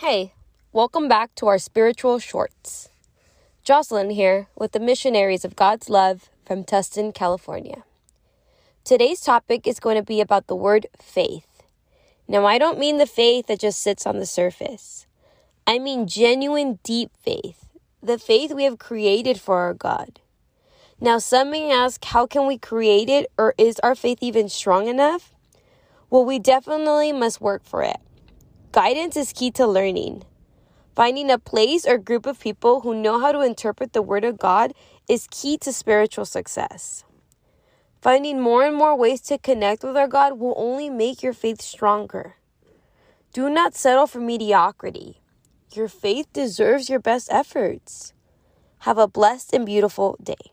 Hey, welcome back to our spiritual shorts. Jocelyn here with the Missionaries of God's Love from Tustin, California. Today's topic is going to be about the word faith. Now, I don't mean the faith that just sits on the surface. I mean genuine, deep faith, the faith we have created for our God. Now, some may ask, how can we create it, or is our faith even strong enough? Well, we definitely must work for it. Guidance is key to learning. Finding a place or group of people who know how to interpret the Word of God is key to spiritual success. Finding more and more ways to connect with our God will only make your faith stronger. Do not settle for mediocrity. Your faith deserves your best efforts. Have a blessed and beautiful day.